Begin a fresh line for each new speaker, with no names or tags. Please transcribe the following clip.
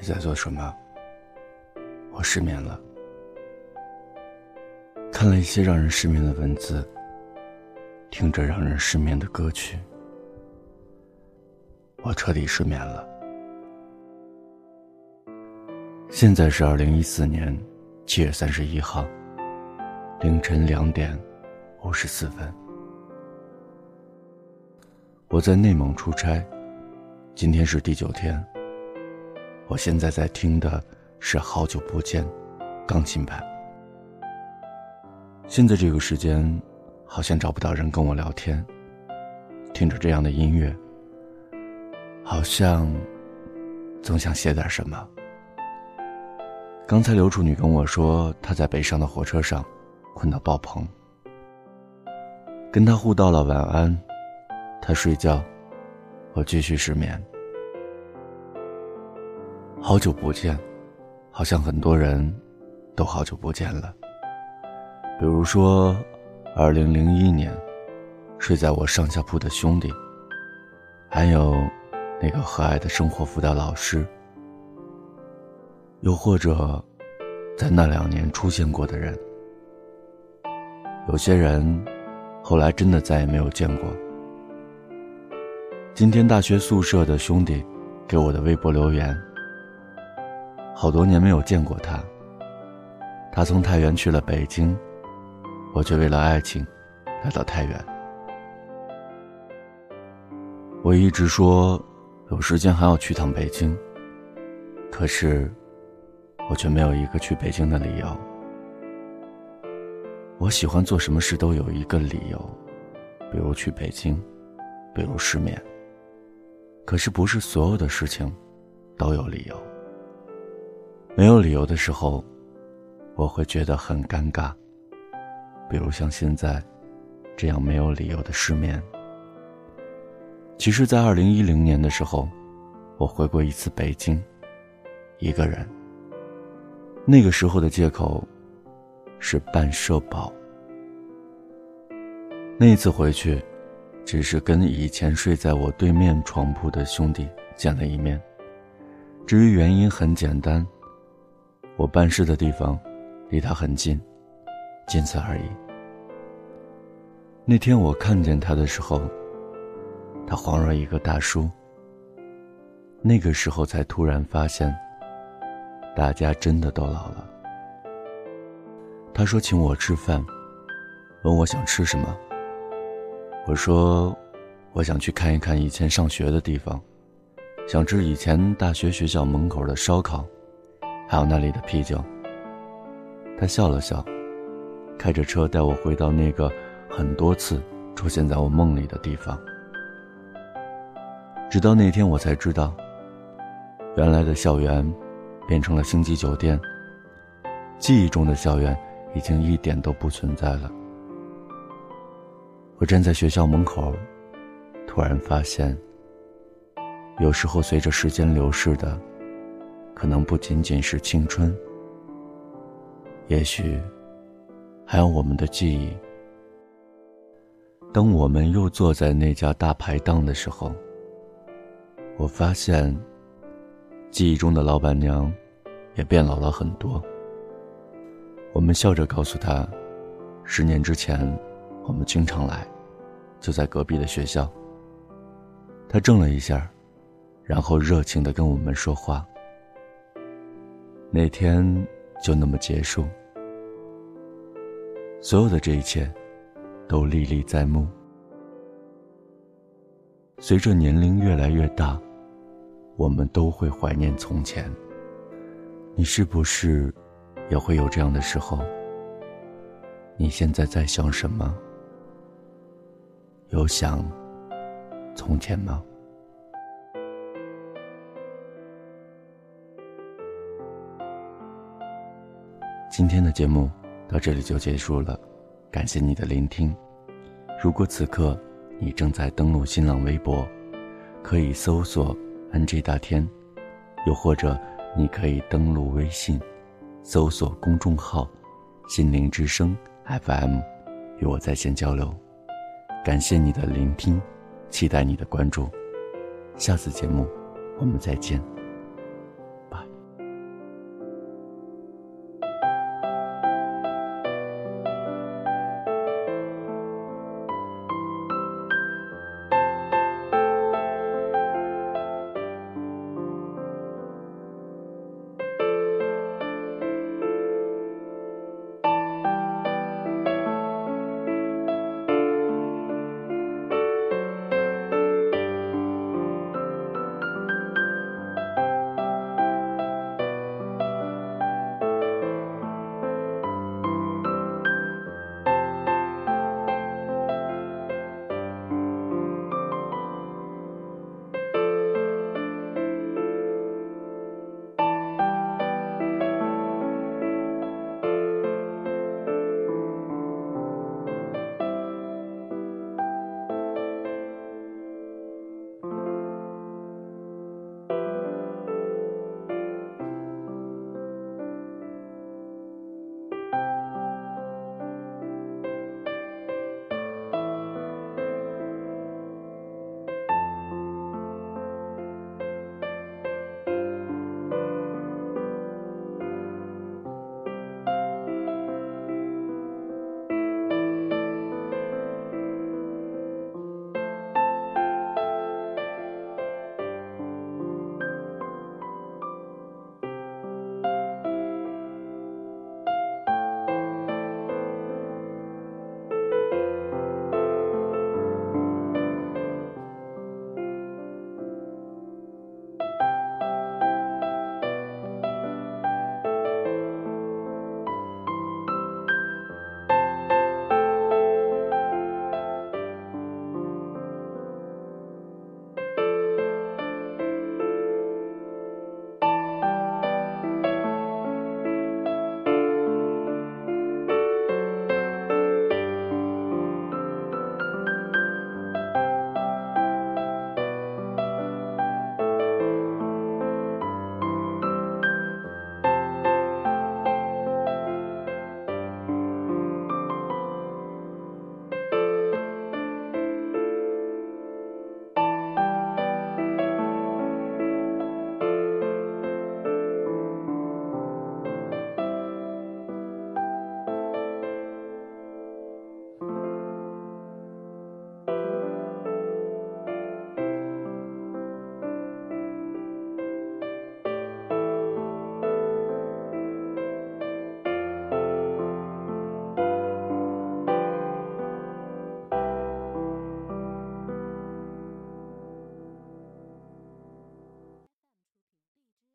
你在做什么？我失眠了。看了一些让人失眠的文字，听着让人失眠的歌曲，我彻底失眠了。现在是二零一四年七月三十一号凌晨两点五十四分，我在内蒙出差，今天是第九天。我现在在听的是《好久不见》，钢琴版。现在这个时间，好像找不到人跟我聊天。听着这样的音乐，好像总想写点什么。刚才刘处女跟我说，她在北上的火车上困到爆棚，跟她互道了晚安，她睡觉，我继续失眠。好久不见，好像很多人都好久不见了。比如说，二零零一年睡在我上下铺的兄弟，还有那个和蔼的生活辅导老师，又或者在那两年出现过的人。有些人后来真的再也没有见过。今天大学宿舍的兄弟给我的微博留言。好多年没有见过他。他从太原去了北京，我却为了爱情来到太原。我一直说有时间还要去趟北京，可是我却没有一个去北京的理由。我喜欢做什么事都有一个理由，比如去北京，比如失眠。可是不是所有的事情都有理由。没有理由的时候，我会觉得很尴尬。比如像现在，这样没有理由的失眠。其实，在二零一零年的时候，我回过一次北京，一个人。那个时候的借口是办社保。那次回去，只是跟以前睡在我对面床铺的兄弟见了一面。至于原因，很简单。我办事的地方，离他很近，仅此而已。那天我看见他的时候，他恍若一个大叔。那个时候才突然发现，大家真的都老了。他说请我吃饭，问我想吃什么。我说，我想去看一看以前上学的地方，想吃以前大学学校门口的烧烤。还有那里的啤酒。他笑了笑，开着车带我回到那个很多次出现在我梦里的地方。直到那天，我才知道，原来的校园变成了星级酒店。记忆中的校园已经一点都不存在了。我站在学校门口，突然发现，有时候随着时间流逝的。可能不仅仅是青春，也许还有我们的记忆。当我们又坐在那家大排档的时候，我发现记忆中的老板娘也变老了很多。我们笑着告诉她，十年之前我们经常来，就在隔壁的学校。她怔了一下，然后热情的跟我们说话。那天就那么结束，所有的这一切都历历在目。随着年龄越来越大，我们都会怀念从前。你是不是也会有这样的时候？你现在在想什么？有想从前吗？今天的节目到这里就结束了，感谢你的聆听。如果此刻你正在登录新浪微博，可以搜索 “nj 大天”，又或者你可以登录微信，搜索公众号“心灵之声 FM”，与我在线交流。感谢你的聆听，期待你的关注。下次节目我们再见。